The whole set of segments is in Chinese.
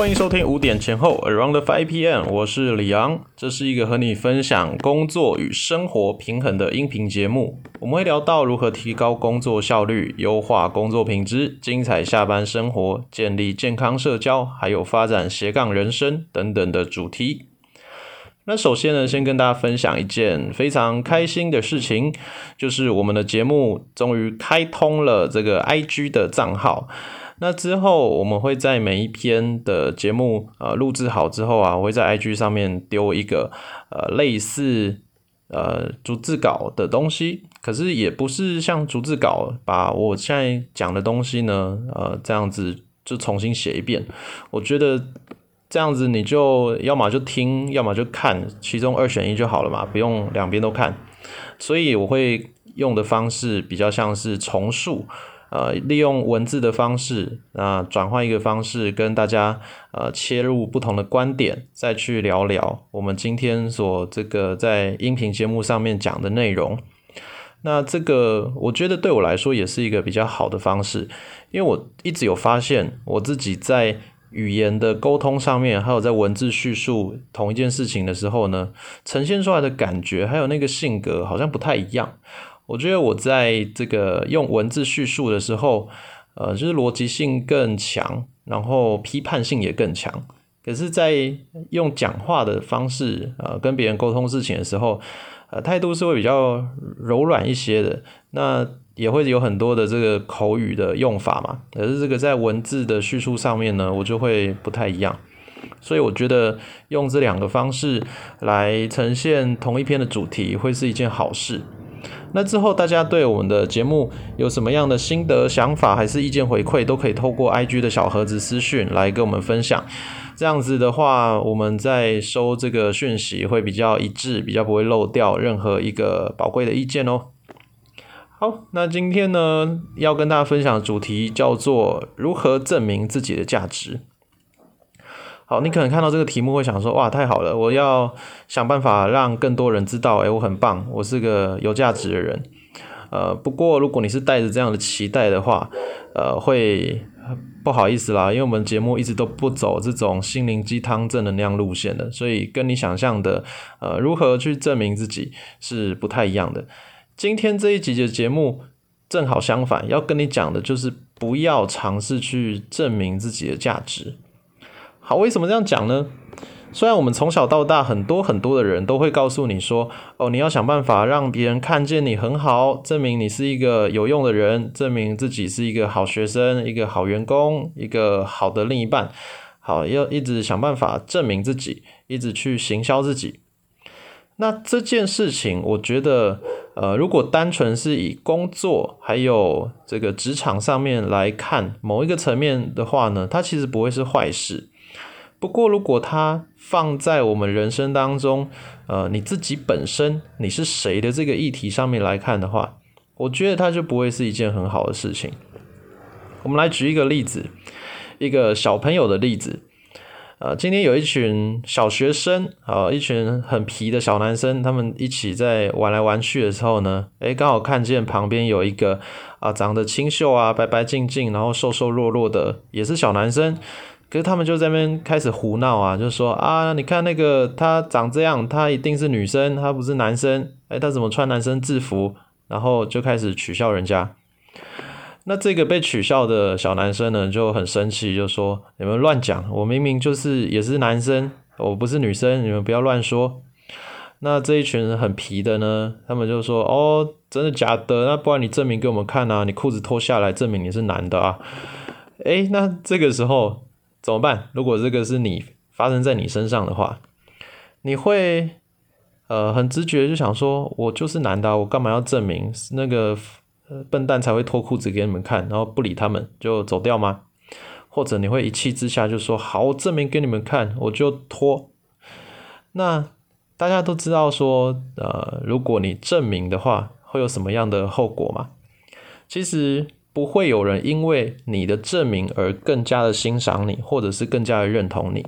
欢迎收听五点前后 Around Five PM，我是李昂，这是一个和你分享工作与生活平衡的音频节目。我们会聊到如何提高工作效率、优化工作品质、精彩下班生活、建立健康社交，还有发展斜杠人生等等的主题。那首先呢，先跟大家分享一件非常开心的事情，就是我们的节目终于开通了这个 IG 的账号。那之后，我们会在每一篇的节目呃录制好之后啊，我会在 IG 上面丢一个呃类似呃逐字稿的东西，可是也不是像逐字稿把我现在讲的东西呢呃这样子就重新写一遍。我觉得这样子你就要么就听，要么就看，其中二选一就好了嘛，不用两边都看。所以我会用的方式比较像是重述。呃，利用文字的方式，那转换一个方式，跟大家呃切入不同的观点，再去聊聊我们今天所这个在音频节目上面讲的内容。那这个我觉得对我来说也是一个比较好的方式，因为我一直有发现我自己在语言的沟通上面，还有在文字叙述同一件事情的时候呢，呈现出来的感觉还有那个性格好像不太一样。我觉得我在这个用文字叙述的时候，呃，就是逻辑性更强，然后批判性也更强。可是，在用讲话的方式，呃，跟别人沟通事情的时候，呃，态度是会比较柔软一些的。那也会有很多的这个口语的用法嘛。可是这个在文字的叙述上面呢，我就会不太一样。所以我觉得用这两个方式来呈现同一篇的主题，会是一件好事。那之后，大家对我们的节目有什么样的心得、想法，还是意见回馈，都可以透过 IG 的小盒子私讯来跟我们分享。这样子的话，我们在收这个讯息会比较一致，比较不会漏掉任何一个宝贵的意见哦。好，那今天呢，要跟大家分享的主题叫做如何证明自己的价值。好，你可能看到这个题目会想说，哇，太好了，我要想办法让更多人知道，诶，我很棒，我是个有价值的人。呃，不过如果你是带着这样的期待的话，呃，会不好意思啦，因为我们节目一直都不走这种心灵鸡汤正能量路线的，所以跟你想象的，呃，如何去证明自己是不太一样的。今天这一集的节目正好相反，要跟你讲的就是不要尝试去证明自己的价值。好，为什么这样讲呢？虽然我们从小到大，很多很多的人都会告诉你说，哦，你要想办法让别人看见你很好，证明你是一个有用的人，证明自己是一个好学生、一个好员工、一个好的另一半。好，要一直想办法证明自己，一直去行销自己。那这件事情，我觉得，呃，如果单纯是以工作还有这个职场上面来看某一个层面的话呢，它其实不会是坏事。不过，如果它放在我们人生当中，呃，你自己本身你是谁的这个议题上面来看的话，我觉得它就不会是一件很好的事情。我们来举一个例子，一个小朋友的例子。呃，今天有一群小学生，啊，一群很皮的小男生，他们一起在玩来玩去的时候呢，诶，刚好看见旁边有一个啊，长得清秀啊，白白净净，然后瘦瘦弱弱的，也是小男生。可是他们就在那边开始胡闹啊，就说啊，你看那个他长这样，他一定是女生，他不是男生。哎，他怎么穿男生制服？然后就开始取笑人家。那这个被取笑的小男生呢，就很生气，就说你们乱讲，我明明就是也是男生，我不是女生，你们不要乱说。那这一群人很皮的呢，他们就说哦，真的假的？那不然你证明给我们看啊，你裤子脱下来证明你是男的啊。哎，那这个时候。怎么办？如果这个是你发生在你身上的话，你会呃很直觉就想说，我就是男的，我干嘛要证明那个笨蛋才会脱裤子给你们看，然后不理他们就走掉吗？或者你会一气之下就说，好，我证明给你们看，我就脱。那大家都知道说，呃，如果你证明的话，会有什么样的后果吗？其实。不会有人因为你的证明而更加的欣赏你，或者是更加的认同你。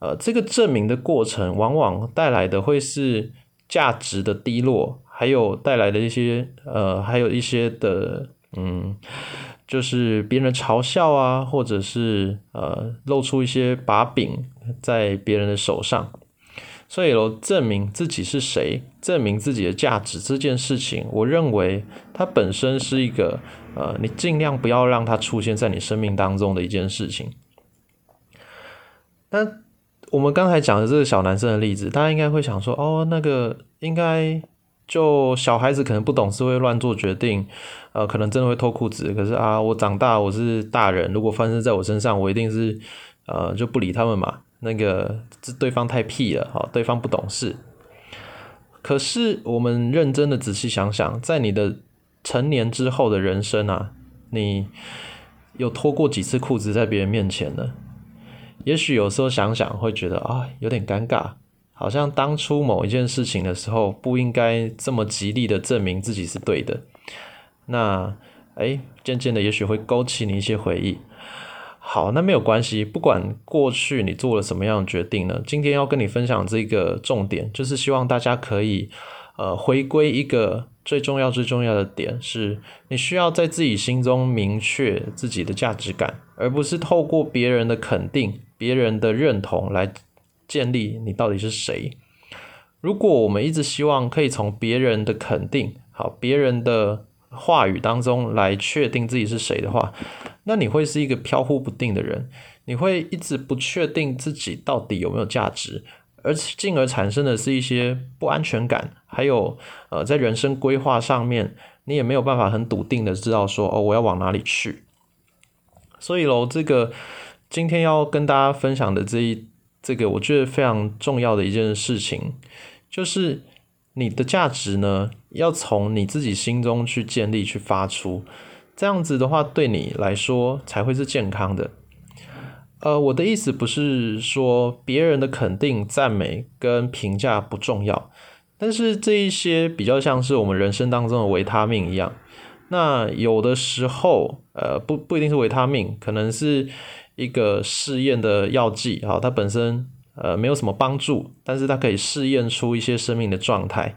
呃，这个证明的过程，往往带来的会是价值的低落，还有带来的一些呃，还有一些的嗯，就是别人嘲笑啊，或者是呃露出一些把柄在别人的手上。所以喽，证明自己是谁，证明自己的价值这件事情，我认为它本身是一个呃，你尽量不要让它出现在你生命当中的一件事情。那我们刚才讲的这个小男生的例子，大家应该会想说，哦，那个应该就小孩子可能不懂事会乱做决定，呃，可能真的会脱裤子。可是啊，我长大我是大人，如果发生在我身上，我一定是呃就不理他们嘛。那个这对方太屁了，好，对方不懂事。可是我们认真的仔细想想，在你的成年之后的人生啊，你有脱过几次裤子在别人面前呢？也许有时候想想会觉得啊，有点尴尬，好像当初某一件事情的时候不应该这么极力的证明自己是对的。那哎，渐渐的也许会勾起你一些回忆。好，那没有关系。不管过去你做了什么样的决定呢？今天要跟你分享这个重点，就是希望大家可以，呃，回归一个最重要、最重要的点，是你需要在自己心中明确自己的价值感，而不是透过别人的肯定、别人的认同来建立你到底是谁。如果我们一直希望可以从别人的肯定、好别人的话语当中来确定自己是谁的话，那你会是一个飘忽不定的人，你会一直不确定自己到底有没有价值，而进而产生的是一些不安全感，还有呃，在人生规划上面，你也没有办法很笃定的知道说哦，我要往哪里去。所以喽，这个今天要跟大家分享的这一这个，我觉得非常重要的一件事情，就是你的价值呢，要从你自己心中去建立、去发出。这样子的话，对你来说才会是健康的。呃，我的意思不是说别人的肯定、赞美跟评价不重要，但是这一些比较像是我们人生当中的维他命一样。那有的时候，呃，不不一定是维他命，可能是一个试验的药剂啊，它本身呃没有什么帮助，但是它可以试验出一些生命的状态。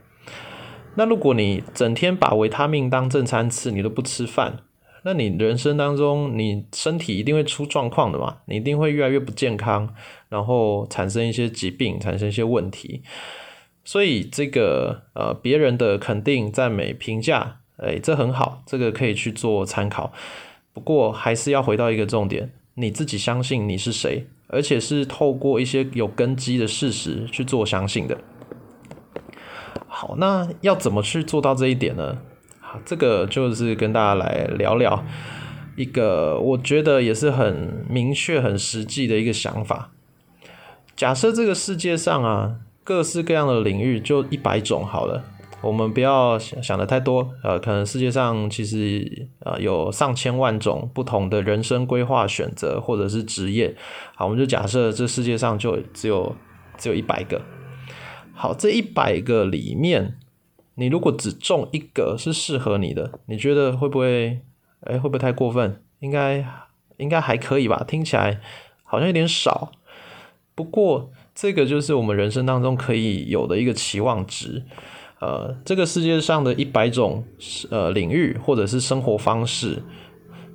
那如果你整天把维他命当正餐吃，你都不吃饭。那你人生当中，你身体一定会出状况的嘛？你一定会越来越不健康，然后产生一些疾病，产生一些问题。所以这个呃，别人的肯定、赞美、评价，哎，这很好，这个可以去做参考。不过还是要回到一个重点，你自己相信你是谁，而且是透过一些有根基的事实去做相信的。好，那要怎么去做到这一点呢？好这个就是跟大家来聊聊一个我觉得也是很明确、很实际的一个想法。假设这个世界上啊，各式各样的领域就一百种好了，我们不要想想的太多。呃，可能世界上其实呃有上千万种不同的人生规划选择或者是职业。好，我们就假设这世界上就只有只有一百个。好，这一百个里面。你如果只中一个是适合你的，你觉得会不会？哎，会不会太过分？应该应该还可以吧？听起来好像有点少。不过这个就是我们人生当中可以有的一个期望值。呃，这个世界上的一百种呃领域，或者是生活方式，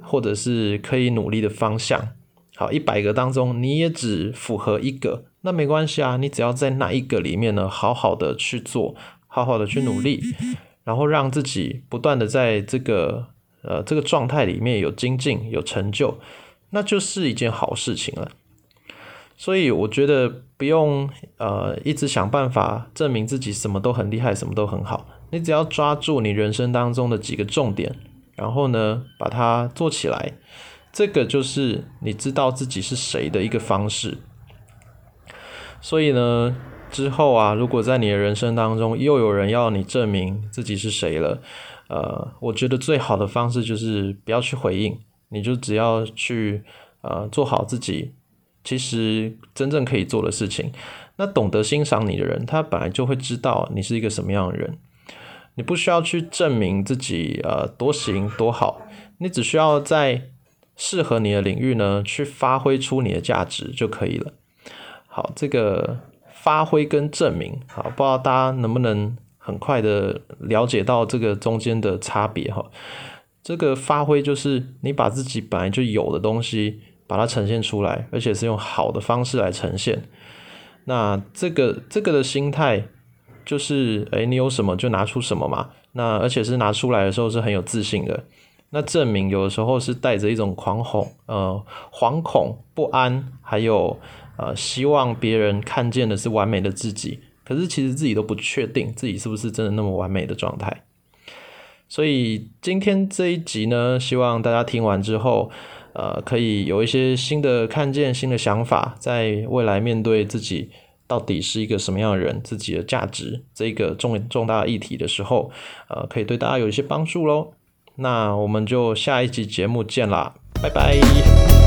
或者是可以努力的方向，好，一百个当中你也只符合一个，那没关系啊，你只要在那一个里面呢，好好的去做。好好的去努力，然后让自己不断的在这个呃这个状态里面有精进有成就，那就是一件好事情了。所以我觉得不用呃一直想办法证明自己什么都很厉害，什么都很好。你只要抓住你人生当中的几个重点，然后呢把它做起来，这个就是你知道自己是谁的一个方式。所以呢。之后啊，如果在你的人生当中又有人要你证明自己是谁了，呃，我觉得最好的方式就是不要去回应，你就只要去呃做好自己，其实真正可以做的事情。那懂得欣赏你的人，他本来就会知道你是一个什么样的人，你不需要去证明自己呃多行多好，你只需要在适合你的领域呢去发挥出你的价值就可以了。好，这个。发挥跟证明，好，不知道大家能不能很快的了解到这个中间的差别哈？这个发挥就是你把自己本来就有的东西，把它呈现出来，而且是用好的方式来呈现。那这个这个的心态就是，哎，你有什么就拿出什么嘛。那而且是拿出来的时候是很有自信的。那证明有的时候是带着一种狂恐、呃惶恐、不安，还有呃希望别人看见的是完美的自己，可是其实自己都不确定自己是不是真的那么完美的状态。所以今天这一集呢，希望大家听完之后，呃，可以有一些新的看见、新的想法，在未来面对自己到底是一个什么样的人、自己的价值这个重重大议题的时候，呃，可以对大家有一些帮助喽。那我们就下一集节目见啦，拜拜。